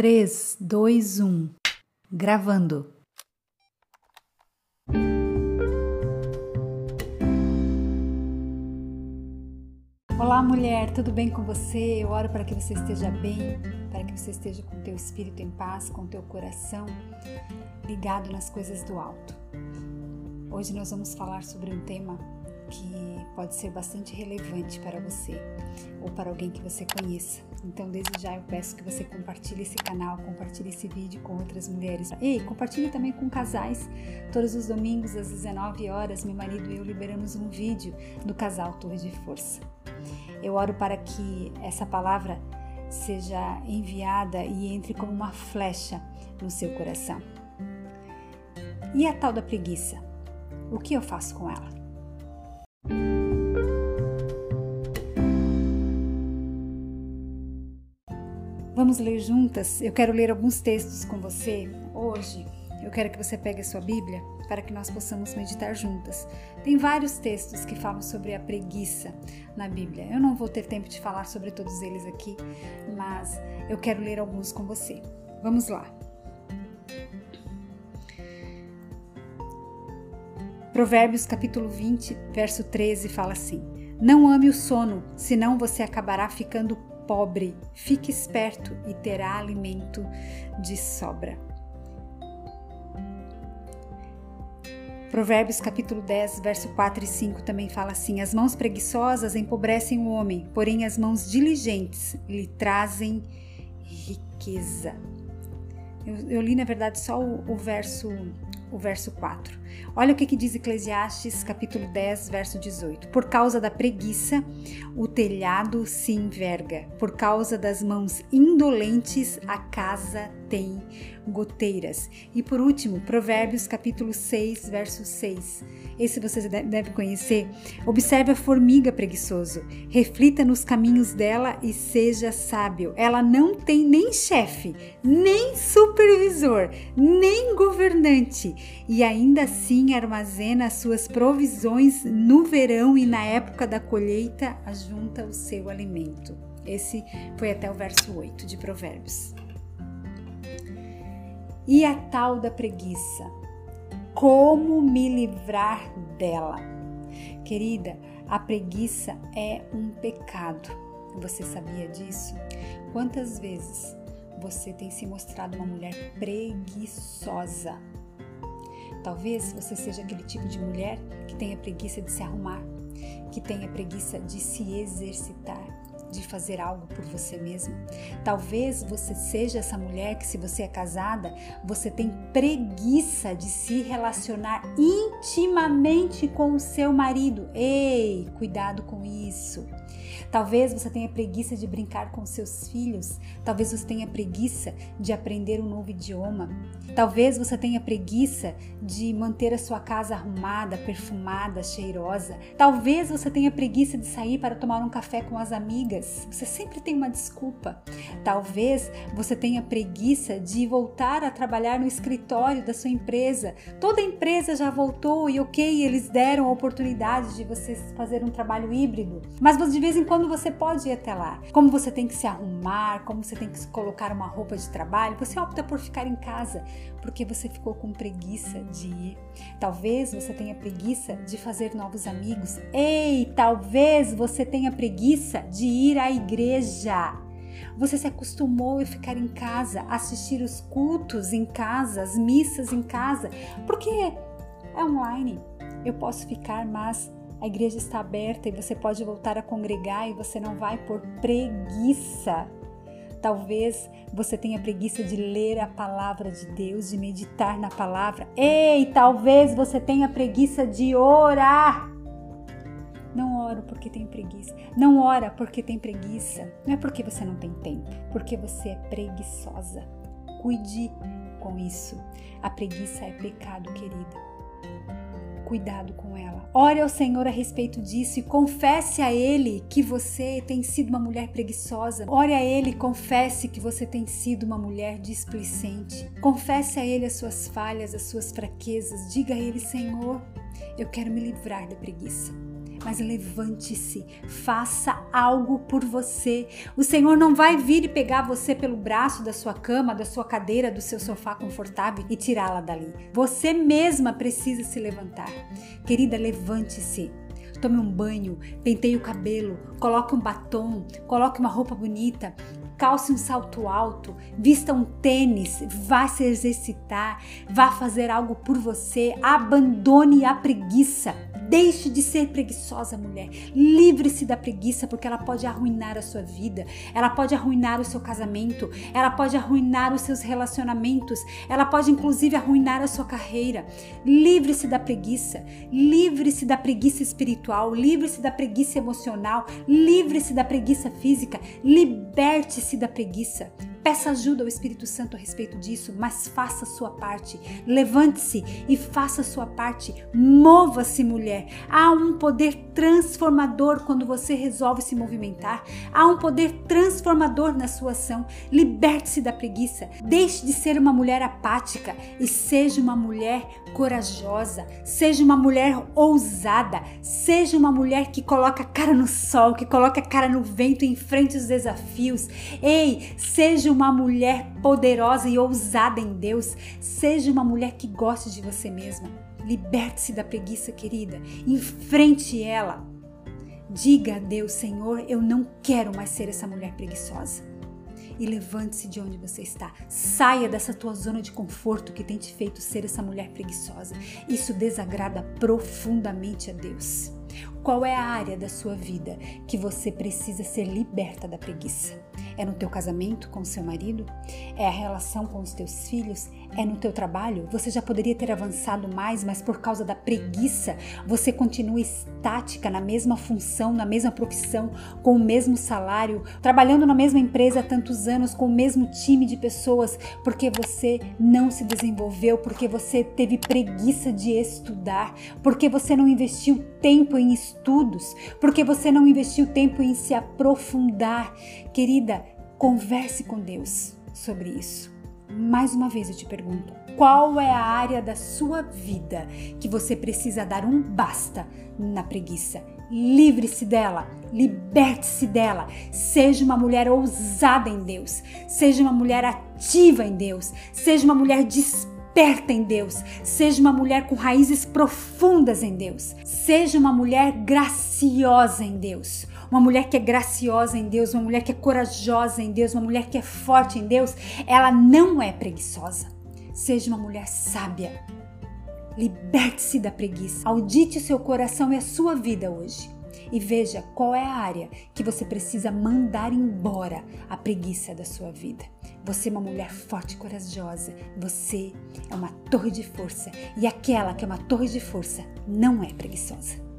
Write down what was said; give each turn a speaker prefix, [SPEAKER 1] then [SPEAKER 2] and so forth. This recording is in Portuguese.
[SPEAKER 1] 3, 2, 1. Gravando. Olá, mulher, tudo bem com você? Eu oro para que você esteja bem, para que você esteja com teu espírito em paz, com teu coração ligado nas coisas do alto. Hoje nós vamos falar sobre um tema que pode ser bastante relevante para você ou para alguém que você conheça. Então, desde já eu peço que você compartilhe esse canal, compartilhe esse vídeo com outras mulheres. Ei, compartilhe também com casais. Todos os domingos às 19 horas, meu marido e eu liberamos um vídeo do casal Torre de Força. Eu oro para que essa palavra seja enviada e entre como uma flecha no seu coração. E a tal da preguiça? O que eu faço com ela? Vamos ler juntas? Eu quero ler alguns textos com você hoje. Eu quero que você pegue a sua Bíblia para que nós possamos meditar juntas. Tem vários textos que falam sobre a preguiça na Bíblia. Eu não vou ter tempo de falar sobre todos eles aqui, mas eu quero ler alguns com você. Vamos lá. Provérbios capítulo 20, verso 13 fala assim: Não ame o sono, senão você acabará ficando pobre, fique esperto e terá alimento de sobra. Provérbios capítulo 10, verso 4 e 5 também fala assim: As mãos preguiçosas empobrecem o homem, porém as mãos diligentes lhe trazem riqueza. Eu, eu li, na verdade, só o, o verso o verso 4. Olha o que, que diz Eclesiastes, capítulo 10, verso 18. Por causa da preguiça, o telhado se enverga. Por causa das mãos indolentes, a casa tem goteiras. E por último, Provérbios, capítulo 6, verso 6. Esse você deve conhecer. Observe a formiga preguiçoso. Reflita nos caminhos dela e seja sábio. Ela não tem nem chefe, nem supervisor, nem governante e ainda assim armazena as suas provisões no verão e na época da colheita ajunta o seu alimento. Esse foi até o verso 8 de Provérbios. E a tal da preguiça? Como me livrar dela? Querida, a preguiça é um pecado. Você sabia disso? Quantas vezes você tem se mostrado uma mulher preguiçosa? Talvez você seja aquele tipo de mulher que tenha preguiça de se arrumar, que tenha preguiça de se exercitar, de fazer algo por você mesma. Talvez você seja essa mulher que, se você é casada, você tem preguiça de se relacionar intimamente com o seu marido. Ei, cuidado com isso. Talvez você tenha preguiça de brincar com seus filhos, talvez você tenha preguiça de aprender um novo idioma, talvez você tenha preguiça de manter a sua casa arrumada, perfumada, cheirosa, talvez você tenha preguiça de sair para tomar um café com as amigas, você sempre tem uma desculpa. Talvez você tenha preguiça de voltar a trabalhar no escritório da sua empresa. Toda empresa já voltou e ok, eles deram a oportunidade de você fazer um trabalho híbrido, mas de vez em quando quando você pode ir até lá. Como você tem que se arrumar, como você tem que colocar uma roupa de trabalho, você opta por ficar em casa porque você ficou com preguiça de ir. Talvez você tenha preguiça de fazer novos amigos. Ei, talvez você tenha preguiça de ir à igreja. Você se acostumou a ficar em casa, assistir os cultos em casa, as missas em casa, porque é online. Eu posso ficar, mas a igreja está aberta e você pode voltar a congregar e você não vai por preguiça. Talvez você tenha preguiça de ler a palavra de Deus, de meditar na palavra. Ei, talvez você tenha preguiça de orar. Não oro porque tem preguiça. Não ora porque tem preguiça. Não é porque você não tem tempo, porque você é preguiçosa. Cuide com isso. A preguiça é pecado, querida cuidado com ela. Ore ao Senhor a respeito disso e confesse a Ele que você tem sido uma mulher preguiçosa. Ore a Ele, confesse que você tem sido uma mulher displicente. Confesse a Ele as suas falhas, as suas fraquezas. Diga a Ele, Senhor, eu quero me livrar da preguiça. Mas levante-se, faça algo por você. O Senhor não vai vir e pegar você pelo braço da sua cama, da sua cadeira, do seu sofá confortável e tirá-la dali. Você mesma precisa se levantar. Querida, levante-se tome um banho, penteie o cabelo, coloque um batom, coloque uma roupa bonita, calce um salto alto, vista um tênis, vá se exercitar, vá fazer algo por você, abandone a preguiça. Deixe de ser preguiçosa, mulher. Livre-se da preguiça, porque ela pode arruinar a sua vida, ela pode arruinar o seu casamento, ela pode arruinar os seus relacionamentos, ela pode inclusive arruinar a sua carreira. Livre-se da preguiça, livre-se da preguiça espiritual, livre-se da preguiça emocional, livre-se da preguiça física, liberte-se da preguiça. Peça ajuda ao Espírito Santo a respeito disso, mas faça a sua parte. Levante-se e faça a sua parte. Mova-se, mulher. Há um poder transformador quando você resolve se movimentar. Há um poder transformador na sua ação. Liberte-se da preguiça. Deixe de ser uma mulher apática e seja uma mulher corajosa. Seja uma mulher ousada. Seja uma mulher que coloca a cara no sol, que coloca a cara no vento e enfrente os desafios. Ei, seja Seja uma mulher poderosa e ousada em Deus. Seja uma mulher que goste de você mesma. Liberte-se da preguiça, querida. Enfrente ela. Diga a Deus, Senhor, eu não quero mais ser essa mulher preguiçosa. E levante-se de onde você está. Saia dessa tua zona de conforto que tem te feito ser essa mulher preguiçosa. Isso desagrada profundamente a Deus. Qual é a área da sua vida que você precisa ser liberta da preguiça? É no teu casamento com seu marido? É a relação com os teus filhos? É no teu trabalho? Você já poderia ter avançado mais, mas por causa da preguiça, você continua estática na mesma função, na mesma profissão, com o mesmo salário, trabalhando na mesma empresa há tantos anos, com o mesmo time de pessoas, porque você não se desenvolveu, porque você teve preguiça de estudar, porque você não investiu tempo em estudos, porque você não investiu tempo em se aprofundar. Querida, converse com Deus sobre isso. Mais uma vez eu te pergunto: qual é a área da sua vida que você precisa dar um basta na preguiça? Livre-se dela, liberte-se dela. Seja uma mulher ousada em Deus, seja uma mulher ativa em Deus, seja uma mulher disposta esperta em Deus, seja uma mulher com raízes profundas em Deus, seja uma mulher graciosa em Deus. Uma mulher que é graciosa em Deus, uma mulher que é corajosa em Deus, uma mulher que é forte em Deus, ela não é preguiçosa. Seja uma mulher sábia. Liberte-se da preguiça. Audite o seu coração e a sua vida hoje e veja qual é a área que você precisa mandar embora a preguiça da sua vida. Você é uma mulher forte e corajosa. Você é uma torre de força. E aquela que é uma torre de força não é preguiçosa.